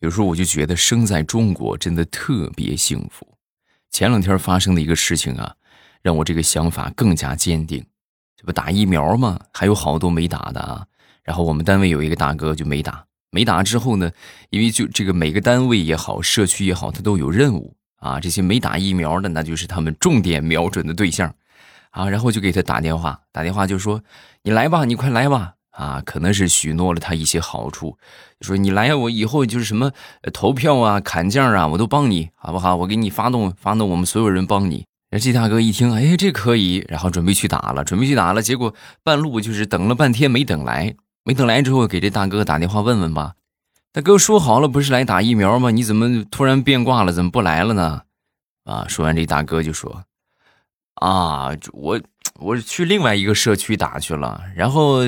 有时候我就觉得生在中国真的特别幸福。前两天发生的一个事情啊，让我这个想法更加坚定。这不打疫苗吗？还有好多没打的啊。然后我们单位有一个大哥就没打，没打之后呢，因为就这个每个单位也好，社区也好，他都有任务啊。这些没打疫苗的，那就是他们重点瞄准的对象啊。然后就给他打电话，打电话就说：“你来吧，你快来吧。”啊，可能是许诺了他一些好处，说你来，我以后就是什么投票啊、砍价啊，我都帮你，好不好？我给你发动发动，我们所有人帮你。这大哥一听，哎，这可以，然后准备去打了，准备去打了。结果半路就是等了半天没等来，没等来之后，给这大哥打电话问问吧。大哥说好了不是来打疫苗吗？你怎么突然变卦了？怎么不来了呢？啊，说完这大哥就说。啊，我我去另外一个社区打去了，然后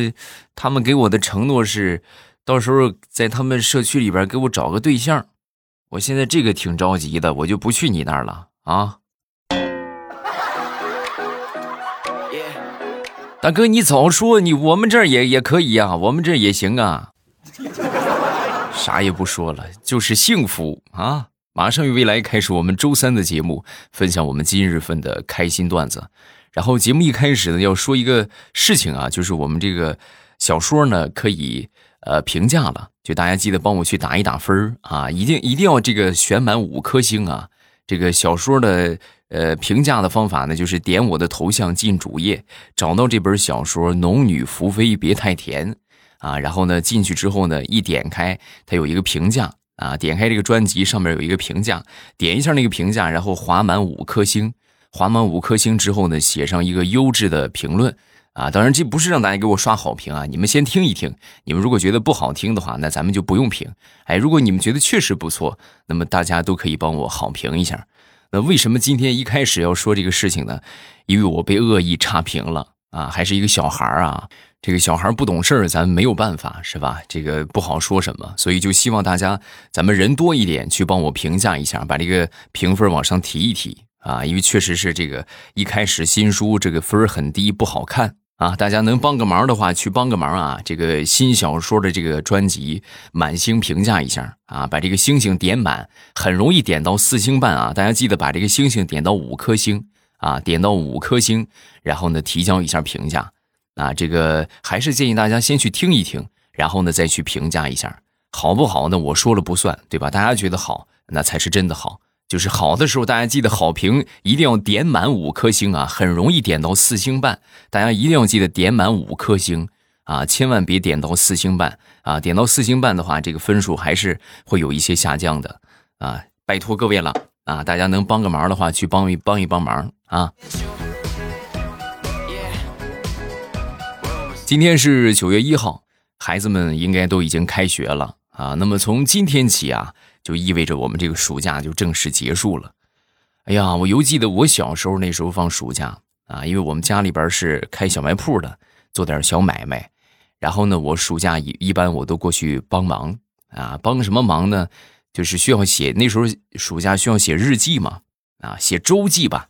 他们给我的承诺是，到时候在他们社区里边给我找个对象。我现在这个挺着急的，我就不去你那儿了啊。大哥，你早说，你我们这儿也也可以呀，我们这儿也行啊。啥也不说了，就是幸福啊。马上与未来开始我们周三的节目，分享我们今日份的开心段子。然后节目一开始呢，要说一个事情啊，就是我们这个小说呢可以呃评价了，就大家记得帮我去打一打分啊，一定一定要这个选满五颗星啊。这个小说的呃评价的方法呢，就是点我的头像进主页，找到这本小说《农女福妃别太甜》啊，然后呢进去之后呢，一点开它有一个评价。啊，点开这个专辑，上面有一个评价，点一下那个评价，然后划满五颗星，划满五颗星之后呢，写上一个优质的评论。啊，当然这不是让大家给我刷好评啊，你们先听一听，你们如果觉得不好听的话，那咱们就不用评。哎，如果你们觉得确实不错，那么大家都可以帮我好评一下。那为什么今天一开始要说这个事情呢？因为我被恶意差评了啊，还是一个小孩啊。这个小孩不懂事儿，咱没有办法，是吧？这个不好说什么，所以就希望大家咱们人多一点，去帮我评价一下，把这个评分往上提一提啊！因为确实是这个一开始新书这个分很低，不好看啊！大家能帮个忙的话，去帮个忙啊！这个新小说的这个专辑满星评价一下啊，把这个星星点满，很容易点到四星半啊！大家记得把这个星星点到五颗星啊，点到五颗星，然后呢提交一下评价。啊，这个还是建议大家先去听一听，然后呢再去评价一下，好不好呢？我说了不算，对吧？大家觉得好，那才是真的好。就是好的时候，大家记得好评一定要点满五颗星啊，很容易点到四星半，大家一定要记得点满五颗星啊，千万别点到四星半啊！点到四星半的话，这个分数还是会有一些下降的啊！拜托各位了啊，大家能帮个忙的话，去帮一帮一帮忙啊！今天是九月一号，孩子们应该都已经开学了啊。那么从今天起啊，就意味着我们这个暑假就正式结束了。哎呀，我犹记得我小时候那时候放暑假啊，因为我们家里边是开小卖铺的，做点小买卖。然后呢，我暑假一一般我都过去帮忙啊，帮什么忙呢？就是需要写那时候暑假需要写日记嘛，啊，写周记吧。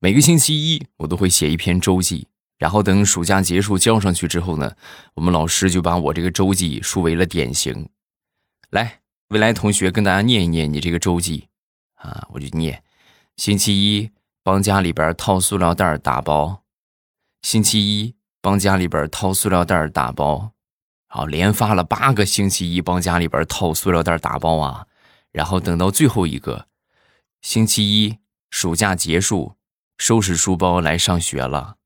每个星期一我都会写一篇周记。然后等暑假结束交上去之后呢，我们老师就把我这个周记树为了典型。来，未来同学跟大家念一念你这个周记。啊，我就念：星期一帮家里边套塑料袋打包，星期一帮家里边套塑料袋打包，好，连发了八个星期一帮家里边套塑料袋打包啊。然后等到最后一个。星期一，暑假结束，收拾书包来上学了。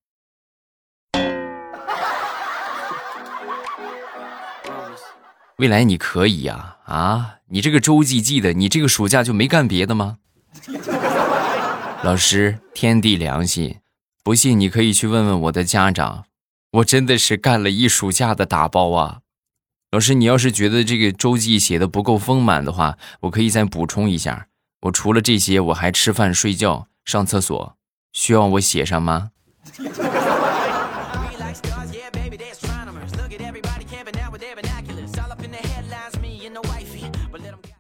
未来你可以呀啊！你这个周记记的，你这个暑假就没干别的吗？老师，天地良心，不信你可以去问问我的家长，我真的是干了一暑假的打包啊！老师，你要是觉得这个周记写的不够丰满的话，我可以再补充一下。我除了这些，我还吃饭、睡觉、上厕所，需要我写上吗？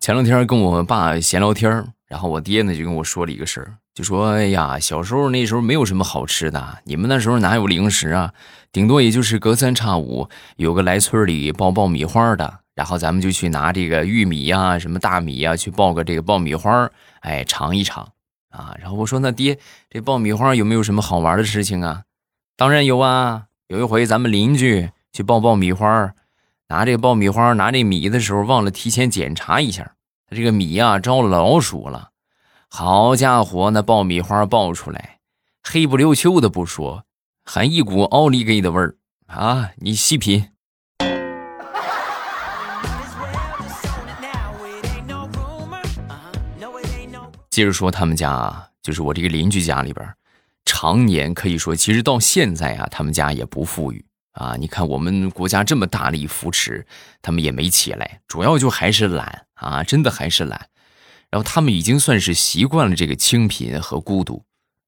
前两天跟我爸闲聊天然后我爹呢就跟我说了一个事儿，就说：“哎呀，小时候那时候没有什么好吃的，你们那时候哪有零食啊？顶多也就是隔三差五有个来村里爆爆米花的，然后咱们就去拿这个玉米呀、什么大米呀去爆个这个爆米花哎，尝一尝啊。然后我说那爹，这爆米花有没有什么好玩的事情啊？当然有啊，有一回咱们邻居去爆爆米花，拿这个爆米花拿这米的时候忘了提前检查一下，这个米呀招老鼠了。好家伙，那爆米花爆出来，黑不溜秋的不说，还一股奥利给的味儿啊！你细品。接着说他们家啊，就是我这个邻居家里边，常年可以说，其实到现在啊，他们家也不富裕啊。你看我们国家这么大力扶持，他们也没起来，主要就还是懒啊，真的还是懒。然后他们已经算是习惯了这个清贫和孤独，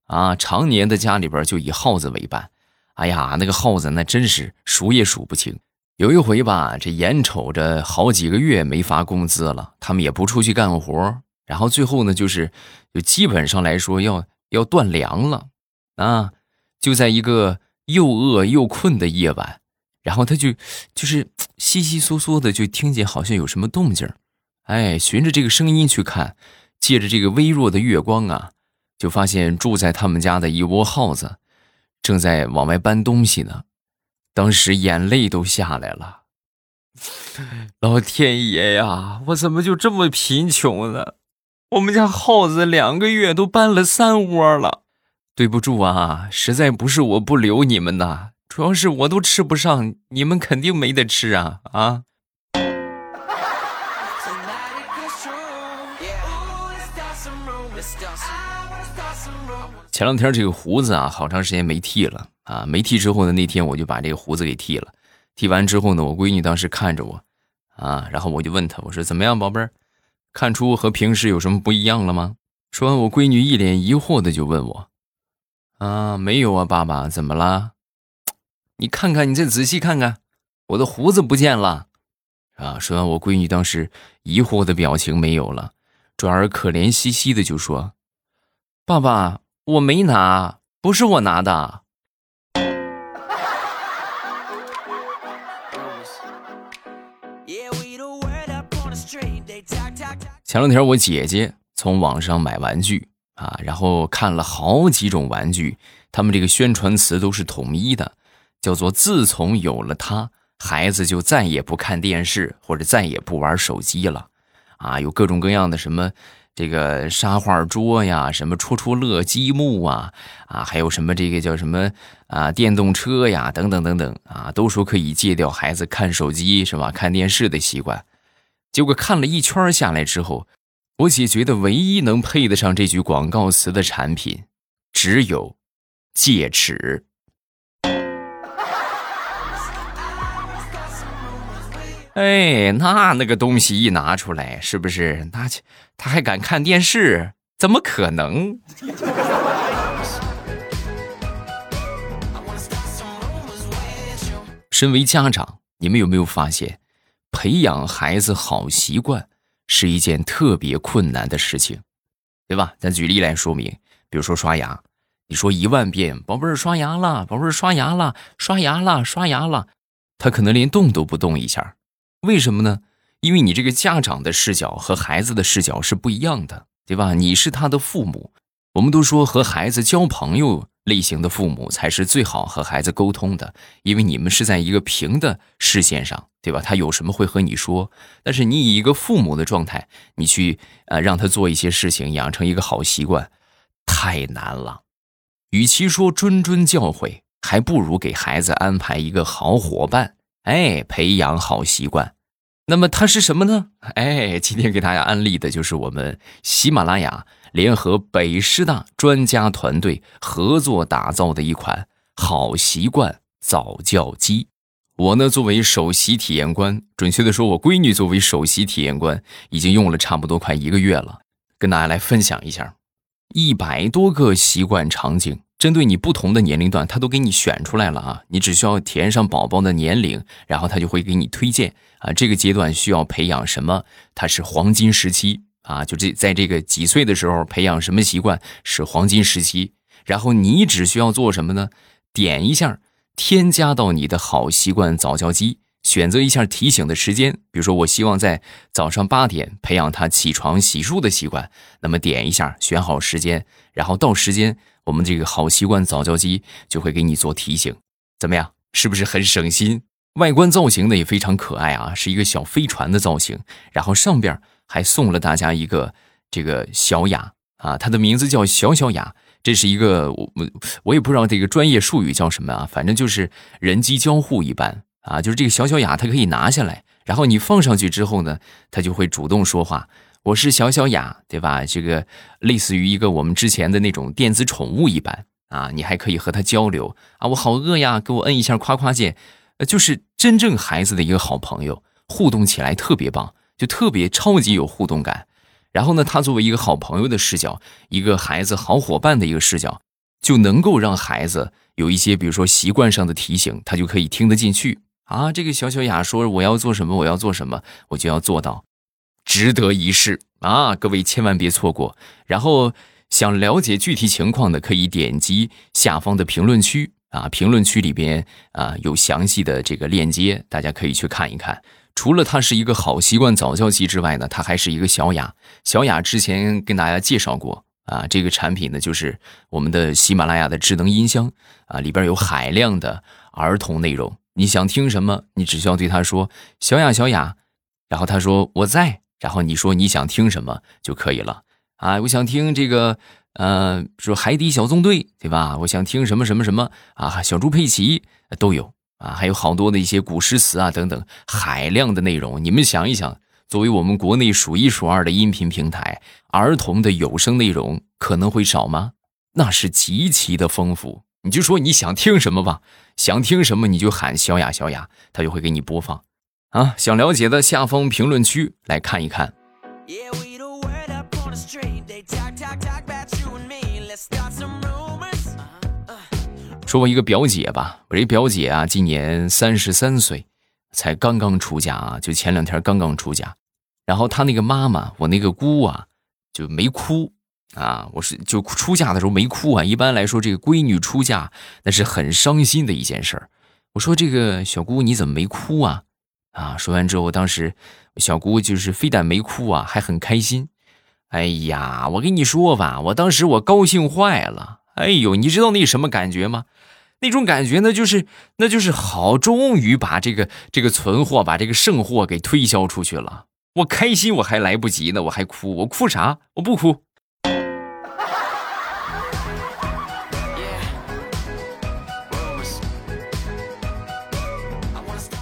啊，常年的家里边就以耗子为伴。哎呀，那个耗子那真是数也数不清。有一回吧，这眼瞅着好几个月没发工资了，他们也不出去干活，然后最后呢，就是就基本上来说要要断粮了啊！就在一个又饿又困的夜晚，然后他就就是 稀稀嗦嗦的就听见好像有什么动静哎，循着这个声音去看，借着这个微弱的月光啊，就发现住在他们家的一窝耗子，正在往外搬东西呢。当时眼泪都下来了。老天爷呀，我怎么就这么贫穷呢？我们家耗子两个月都搬了三窝了。对不住啊，实在不是我不留你们呐，主要是我都吃不上，你们肯定没得吃啊啊！前两天这个胡子啊，好长时间没剃了啊，没剃之后呢，那天我就把这个胡子给剃了。剃完之后呢，我闺女当时看着我，啊，然后我就问她，我说怎么样，宝贝儿，看出和平时有什么不一样了吗？说完，我闺女一脸疑惑的就问我，啊，没有啊，爸爸，怎么了？你看看，你再仔细看看，我的胡子不见了，啊。说完，我闺女当时疑惑的表情没有了，转而可怜兮兮的就说，爸爸。我没拿，不是我拿的。前两天我姐姐从网上买玩具啊，然后看了好几种玩具，他们这个宣传词都是统一的，叫做“自从有了它，孩子就再也不看电视或者再也不玩手机了”，啊，有各种各样的什么。这个沙画桌呀，什么戳戳乐积木啊，啊，还有什么这个叫什么啊，电动车呀，等等等等啊，都说可以戒掉孩子看手机是吧，看电视的习惯。结果看了一圈下来之后，我姐觉得唯一能配得上这句广告词的产品，只有戒尺。哎，那那个东西一拿出来，是不是？那他还敢看电视？怎么可能？身为家长，你们有没有发现，培养孩子好习惯是一件特别困难的事情，对吧？咱举例来说明，比如说刷牙，你说一万遍“宝贝儿刷牙了，宝贝儿刷牙了，刷牙了，刷牙了”，他可能连动都不动一下。为什么呢？因为你这个家长的视角和孩子的视角是不一样的，对吧？你是他的父母，我们都说和孩子交朋友类型的父母才是最好和孩子沟通的，因为你们是在一个平的视线上，对吧？他有什么会和你说。但是你以一个父母的状态，你去呃让他做一些事情，养成一个好习惯，太难了。与其说谆谆教诲，还不如给孩子安排一个好伙伴。哎，培养好习惯，那么它是什么呢？哎，今天给大家安利的就是我们喜马拉雅联合北师大专家团队合作打造的一款好习惯早教机。我呢，作为首席体验官，准确的说，我闺女作为首席体验官，已经用了差不多快一个月了，跟大家来分享一下，一百多个习惯场景。针对你不同的年龄段，他都给你选出来了啊！你只需要填上宝宝的年龄，然后他就会给你推荐啊。这个阶段需要培养什么？它是黄金时期啊！就这在这个几岁的时候培养什么习惯是黄金时期。然后你只需要做什么呢？点一下，添加到你的好习惯早教机，选择一下提醒的时间，比如说我希望在早上八点培养他起床洗漱的习惯，那么点一下，选好时间，然后到时间，我们这个好习惯早教机就会给你做提醒，怎么样？是不是很省心？外观造型呢也非常可爱啊，是一个小飞船的造型，然后上边还送了大家一个这个小雅啊，它的名字叫小小雅。这是一个我我也不知道这个专业术语叫什么啊，反正就是人机交互一般啊，就是这个小小雅它可以拿下来，然后你放上去之后呢，它就会主动说话。我是小小雅，对吧？这个类似于一个我们之前的那种电子宠物一般啊，你还可以和它交流啊。我好饿呀，给我摁一下夸夸键，就是真正孩子的一个好朋友，互动起来特别棒，就特别超级有互动感。然后呢，他作为一个好朋友的视角，一个孩子好伙伴的一个视角，就能够让孩子有一些，比如说习惯上的提醒，他就可以听得进去啊。这个小小雅说我要做什么，我要做什么，我就要做到，值得一试啊！各位千万别错过。然后想了解具体情况的，可以点击下方的评论区啊，评论区里边啊有详细的这个链接，大家可以去看一看。除了它是一个好习惯早教机之外呢，它还是一个小雅。小雅之前跟大家介绍过啊，这个产品呢就是我们的喜马拉雅的智能音箱啊，里边有海量的儿童内容。你想听什么，你只需要对它说“小雅，小雅”，然后他说我在，然后你说你想听什么就可以了啊。我想听这个，呃，说海底小纵队，对吧？我想听什么什么什么啊，小猪佩奇都有。啊，还有好多的一些古诗词啊，等等，海量的内容。你们想一想，作为我们国内数一数二的音频平台，儿童的有声内容可能会少吗？那是极其的丰富。你就说你想听什么吧，想听什么你就喊小雅小雅，他就会给你播放。啊，想了解的下方评论区来看一看。说我一个表姐吧，我这表姐啊，今年三十三岁，才刚刚出嫁啊，就前两天刚刚出嫁。然后她那个妈妈，我那个姑啊，就没哭啊。我是就出嫁的时候没哭啊。一般来说，这个闺女出嫁那是很伤心的一件事儿。我说这个小姑你怎么没哭啊？啊，说完之后，当时小姑就是非但没哭啊，还很开心。哎呀，我跟你说吧，我当时我高兴坏了。哎呦，你知道那什么感觉吗？那种感觉呢，就是那就是好，终于把这个这个存货，把这个剩货给推销出去了。我开心，我还来不及呢，我还哭，我哭啥？我不哭。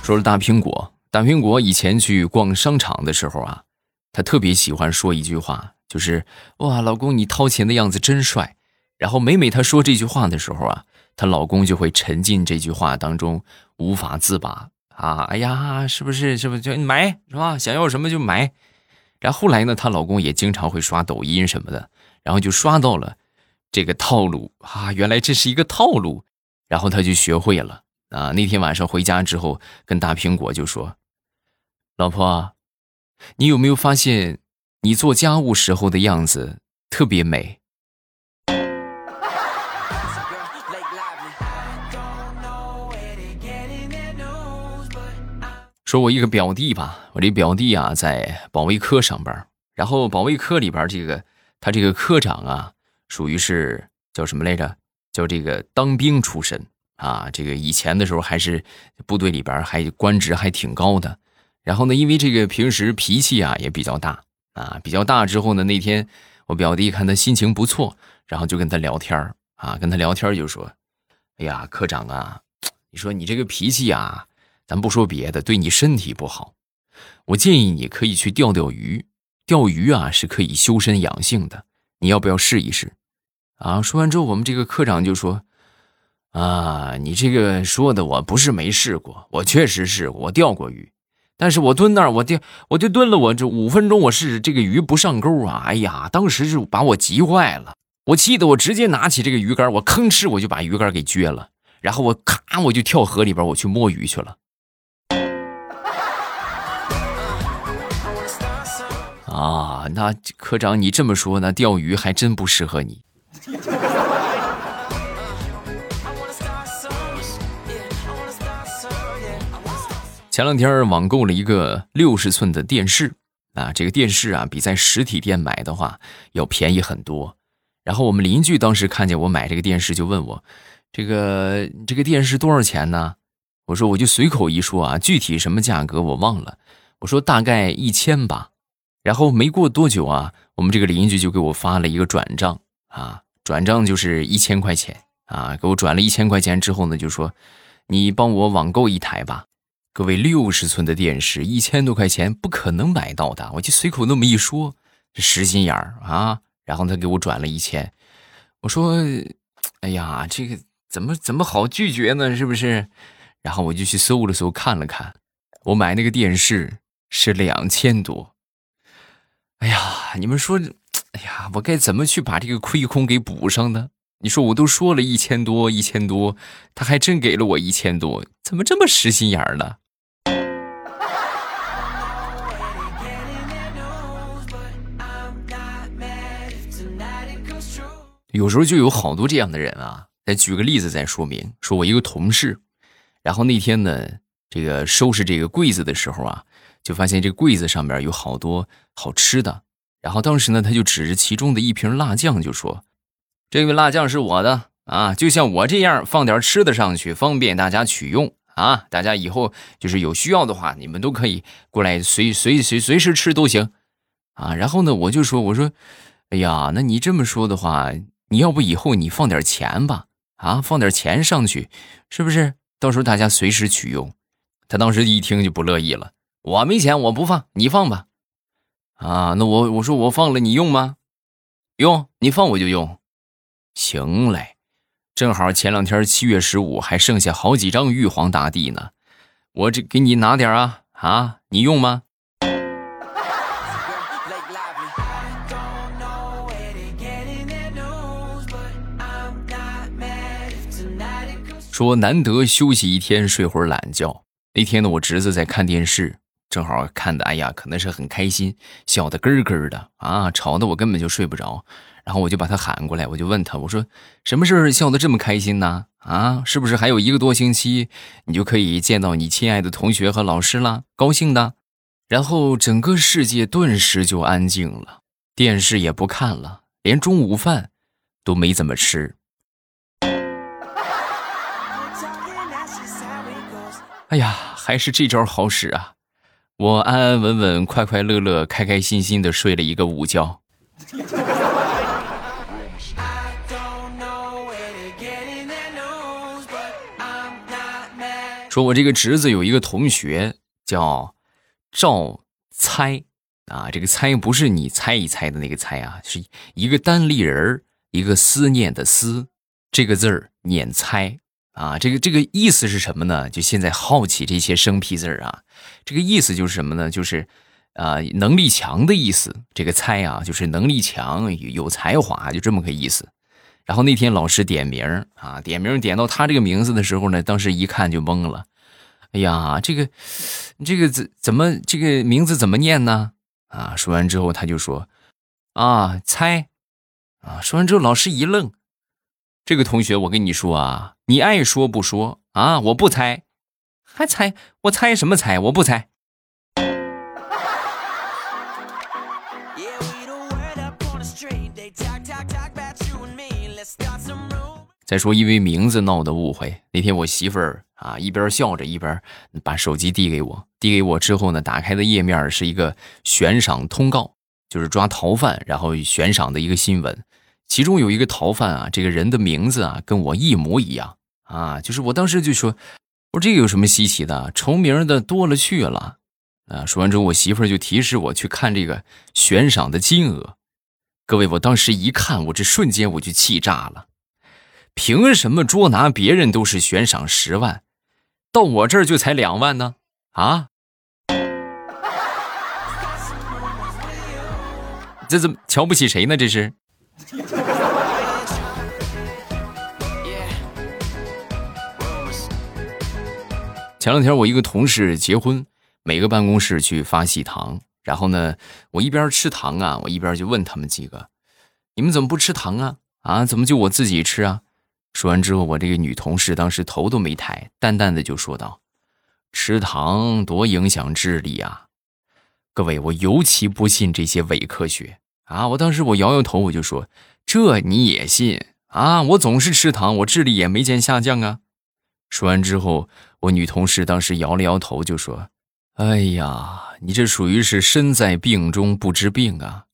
说了大苹果，大苹果以前去逛商场的时候啊，他特别喜欢说一句话，就是哇，老公你掏钱的样子真帅。然后每每她说这句话的时候啊，她老公就会沉浸这句话当中无法自拔啊！哎呀，是不是？是不是就买是吧？想要什么就买。然后后来呢，她老公也经常会刷抖音什么的，然后就刷到了这个套路啊！原来这是一个套路，然后她就学会了啊！那天晚上回家之后，跟大苹果就说：“老婆，你有没有发现你做家务时候的样子特别美？”说我一个表弟吧，我这表弟啊在保卫科上班，然后保卫科里边这个他这个科长啊，属于是叫什么来着？叫这个当兵出身啊，这个以前的时候还是部队里边还官职还挺高的。然后呢，因为这个平时脾气啊也比较大啊，比较大之后呢，那天我表弟看他心情不错，然后就跟他聊天啊，跟他聊天就说：“哎呀，科长啊，你说你这个脾气啊。”咱不说别的，对你身体不好。我建议你可以去钓钓鱼，钓鱼啊是可以修身养性的。你要不要试一试？啊！说完之后，我们这个科长就说：“啊，你这个说的我不是没试过，我确实试过，我钓过鱼。但是我蹲那儿，我就，我就蹲了我这五分钟，我是这个鱼不上钩啊！哎呀，当时就把我急坏了，我气得我直接拿起这个鱼竿，我吭哧我就把鱼竿给撅了，然后我咔我就跳河里边，我去摸鱼去了。”啊，那科长你这么说，那钓鱼还真不适合你。前两天网购了一个六十寸的电视啊，这个电视啊比在实体店买的话要便宜很多。然后我们邻居当时看见我买这个电视，就问我：“这个这个电视多少钱呢？”我说：“我就随口一说啊，具体什么价格我忘了。”我说：“大概一千吧。”然后没过多久啊，我们这个邻居就给我发了一个转账啊，转账就是一千块钱啊，给我转了一千块钱之后呢，就说：“你帮我网购一台吧。”各位，六十寸的电视一千多块钱不可能买到的，我就随口那么一说，这实心眼儿啊。然后他给我转了一千，我说：“哎呀，这个怎么怎么好拒绝呢？是不是？”然后我就去搜了搜，看了看，我买那个电视是两千多。哎呀，你们说，哎呀，我该怎么去把这个亏空给补上呢？你说我都说了一千多，一千多，他还真给了我一千多，怎么这么实心眼儿呢？有时候就有好多这样的人啊，再举个例子再说明。说我一个同事，然后那天呢，这个收拾这个柜子的时候啊，就发现这柜子上面有好多好吃的。然后当时呢，他就指着其中的一瓶辣酱就说：“这个辣酱是我的啊，就像我这样放点吃的上去，方便大家取用啊。大家以后就是有需要的话，你们都可以过来随随随随时吃都行啊。”然后呢，我就说：“我说，哎呀，那你这么说的话。”你要不以后你放点钱吧，啊，放点钱上去，是不是？到时候大家随时取用。他当时一听就不乐意了，我没钱，我不放，你放吧。啊，那我我说我放了，你用吗？用，你放我就用。行嘞，正好前两天七月十五还剩下好几张玉皇大帝呢，我这给你拿点啊啊，你用吗？说难得休息一天，睡会儿懒觉。那天呢，我侄子在看电视，正好看的，哎呀，可能是很开心，笑得咯咯的啊，吵得我根本就睡不着。然后我就把他喊过来，我就问他，我说什么事儿笑得这么开心呢？啊，是不是还有一个多星期，你就可以见到你亲爱的同学和老师了？高兴的。然后整个世界顿时就安静了，电视也不看了，连中午饭都没怎么吃。哎呀，还是这招好使啊！我安安稳稳、快快乐乐、开开心心的睡了一个午觉。说，我这个侄子有一个同学叫赵猜啊，这个猜不是你猜一猜的那个猜啊，是一个单立人，一个思念的思，这个字儿念猜。啊，这个这个意思是什么呢？就现在好奇这些生僻字啊，这个意思就是什么呢？就是，啊，能力强的意思。这个猜啊，就是能力强、有才华，就这么个意思。然后那天老师点名啊，点名点到他这个名字的时候呢，当时一看就懵了。哎呀，这个这个怎怎么这个名字怎么念呢？啊，说完之后他就说，啊，猜，啊，说完之后老师一愣。这个同学，我跟你说啊，你爱说不说啊？我不猜，还猜？我猜什么猜？我不猜。再说，因为名字闹的误会，那天我媳妇儿啊，一边笑着一边把手机递给我，递给我之后呢，打开的页面是一个悬赏通告，就是抓逃犯然后悬赏的一个新闻。其中有一个逃犯啊，这个人的名字啊跟我一模一样啊，就是我当时就说，我说这个有什么稀奇的？重名的多了去了啊。说完之后，我媳妇儿就提示我去看这个悬赏的金额。各位，我当时一看，我这瞬间我就气炸了。凭什么捉拿别人都是悬赏十万，到我这儿就才两万呢？啊？这怎么瞧不起谁呢？这是？前两天我一个同事结婚，每个办公室去发喜糖，然后呢，我一边吃糖啊，我一边就问他们几个：“你们怎么不吃糖啊？啊，怎么就我自己吃啊？”说完之后，我这个女同事当时头都没抬，淡淡的就说道：“吃糖多影响智力啊！各位，我尤其不信这些伪科学啊！我当时我摇摇头，我就说：“这你也信啊？我总是吃糖，我智力也没见下降啊！”说完之后，我女同事当时摇了摇头，就说：“哎呀，你这属于是身在病中不知病啊！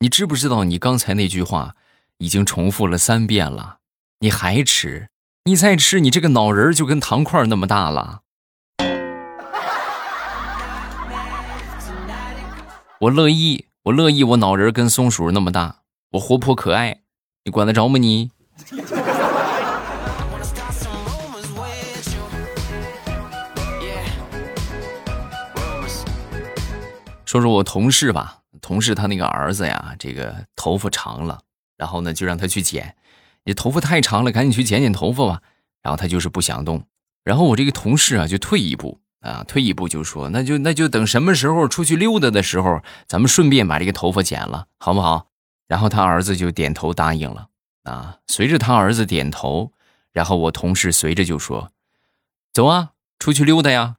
你知不知道你刚才那句话已经重复了三遍了？你还吃？你再吃，你这个脑仁就跟糖块那么大了。”我乐意，我乐意，我脑仁跟松鼠那么大，我活泼可爱，你管得着吗你？说说我同事吧，同事他那个儿子呀，这个头发长了，然后呢就让他去剪，你头发太长了，赶紧去剪剪头发吧。然后他就是不想动，然后我这个同事啊就退一步啊，退一步就说，那就那就等什么时候出去溜达的时候，咱们顺便把这个头发剪了，好不好？然后他儿子就点头答应了啊。随着他儿子点头，然后我同事随着就说，走啊，出去溜达呀。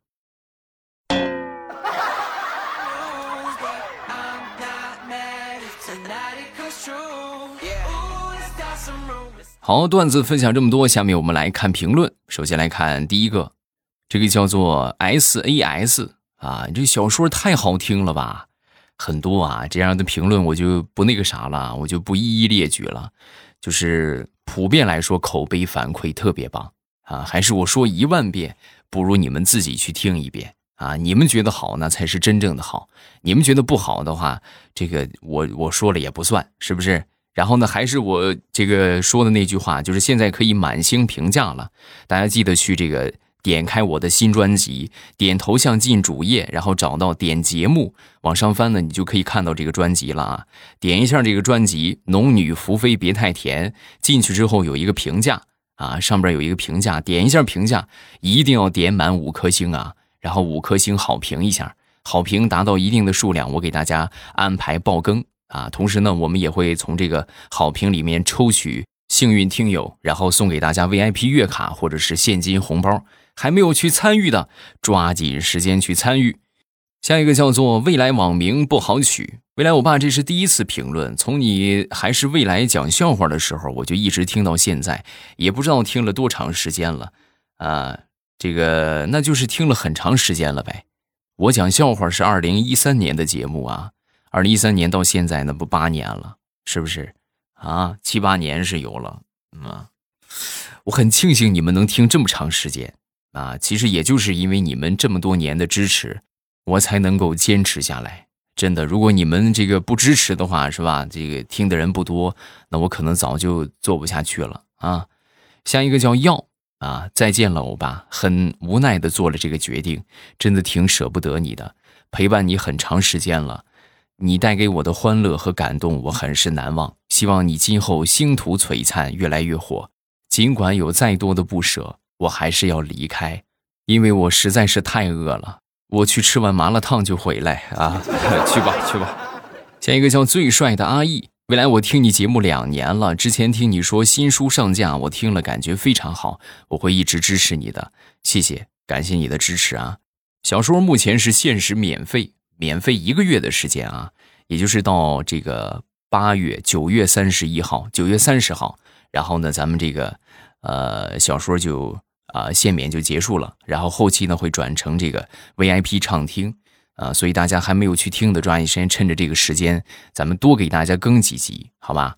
好，段子分享这么多，下面我们来看评论。首先来看第一个，这个叫做 S A S 啊，这小说太好听了吧？很多啊，这样的评论我就不那个啥了，我就不一一列举了。就是普遍来说，口碑反馈特别棒啊，还是我说一万遍，不如你们自己去听一遍啊。你们觉得好，那才是真正的好；你们觉得不好的话，这个我我说了也不算，是不是？然后呢，还是我这个说的那句话，就是现在可以满星评价了。大家记得去这个点开我的新专辑，点头像进主页，然后找到点节目，往上翻呢，你就可以看到这个专辑了啊。点一下这个专辑《农女福妃别太甜》，进去之后有一个评价啊，上边有一个评价，点一下评价，一定要点满五颗星啊，然后五颗星好评一下，好评达到一定的数量，我给大家安排爆更。啊，同时呢，我们也会从这个好评里面抽取幸运听友，然后送给大家 VIP 月卡或者是现金红包。还没有去参与的，抓紧时间去参与。下一个叫做未来网名不好取，未来我爸这是第一次评论。从你还是未来讲笑话的时候，我就一直听到现在，也不知道听了多长时间了啊。这个那就是听了很长时间了呗。我讲笑话是二零一三年的节目啊。二零一三年到现在，那不八年了，是不是？啊，七八年是有了。嗯，我很庆幸你们能听这么长时间啊。其实也就是因为你们这么多年的支持，我才能够坚持下来。真的，如果你们这个不支持的话，是吧？这个听的人不多，那我可能早就做不下去了啊。下一个叫药啊，再见了，欧巴。很无奈的做了这个决定，真的挺舍不得你的，陪伴你很长时间了。你带给我的欢乐和感动，我很是难忘。希望你今后星途璀璨，越来越火。尽管有再多的不舍，我还是要离开，因为我实在是太饿了。我去吃碗麻辣烫就回来啊！去吧，去吧。下一个叫最帅的阿义，未来我听你节目两年了，之前听你说新书上架，我听了感觉非常好，我会一直支持你的。谢谢，感谢你的支持啊！小说目前是限时免费。免费一个月的时间啊，也就是到这个八月九月三十一号，九月三十号，然后呢，咱们这个呃小说就啊限免就结束了，然后后期呢会转成这个 VIP 畅听啊，所以大家还没有去听的，抓紧时间趁着这个时间，咱们多给大家更几集，好吧？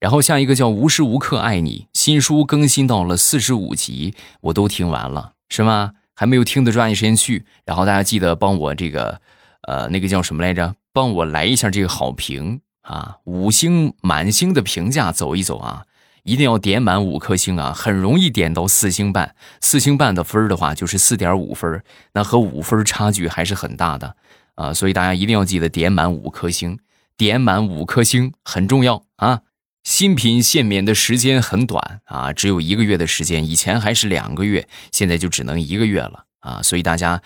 然后下一个叫无时无刻爱你，新书更新到了四十五集，我都听完了，是吗？还没有听的，抓紧时间去，然后大家记得帮我这个。呃，那个叫什么来着？帮我来一下这个好评啊，五星满星的评价走一走啊，一定要点满五颗星啊，很容易点到四星半，四星半的分的话就是四点五分，那和五分差距还是很大的啊，所以大家一定要记得点满五颗星，点满五颗星很重要啊。新品限免的时间很短啊，只有一个月的时间，以前还是两个月，现在就只能一个月了啊，所以大家。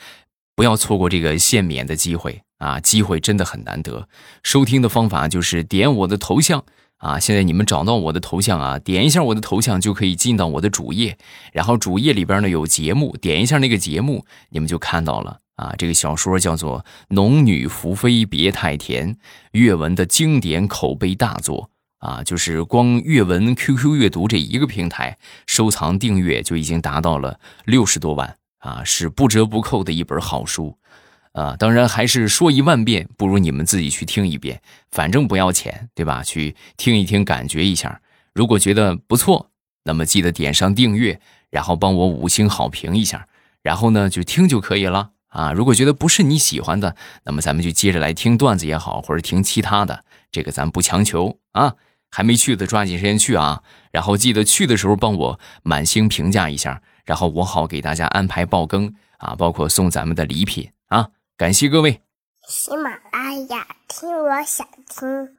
不要错过这个限免的机会啊！机会真的很难得。收听的方法就是点我的头像啊，现在你们找到我的头像啊，点一下我的头像就可以进到我的主页，然后主页里边呢有节目，点一下那个节目，你们就看到了啊。这个小说叫做《农女福妃别太甜》，阅文的经典口碑大作啊，就是光阅文 QQ 阅读这一个平台收藏订阅就已经达到了六十多万啊，是不折不扣的一本好书。啊，当然还是说一万遍不如你们自己去听一遍，反正不要钱，对吧？去听一听，感觉一下。如果觉得不错，那么记得点上订阅，然后帮我五星好评一下，然后呢就听就可以了啊。如果觉得不是你喜欢的，那么咱们就接着来听段子也好，或者听其他的，这个咱不强求啊。还没去的抓紧时间去啊，然后记得去的时候帮我满星评价一下，然后我好给大家安排爆更啊，包括送咱们的礼品啊。感谢各位。喜马拉雅，听我想听。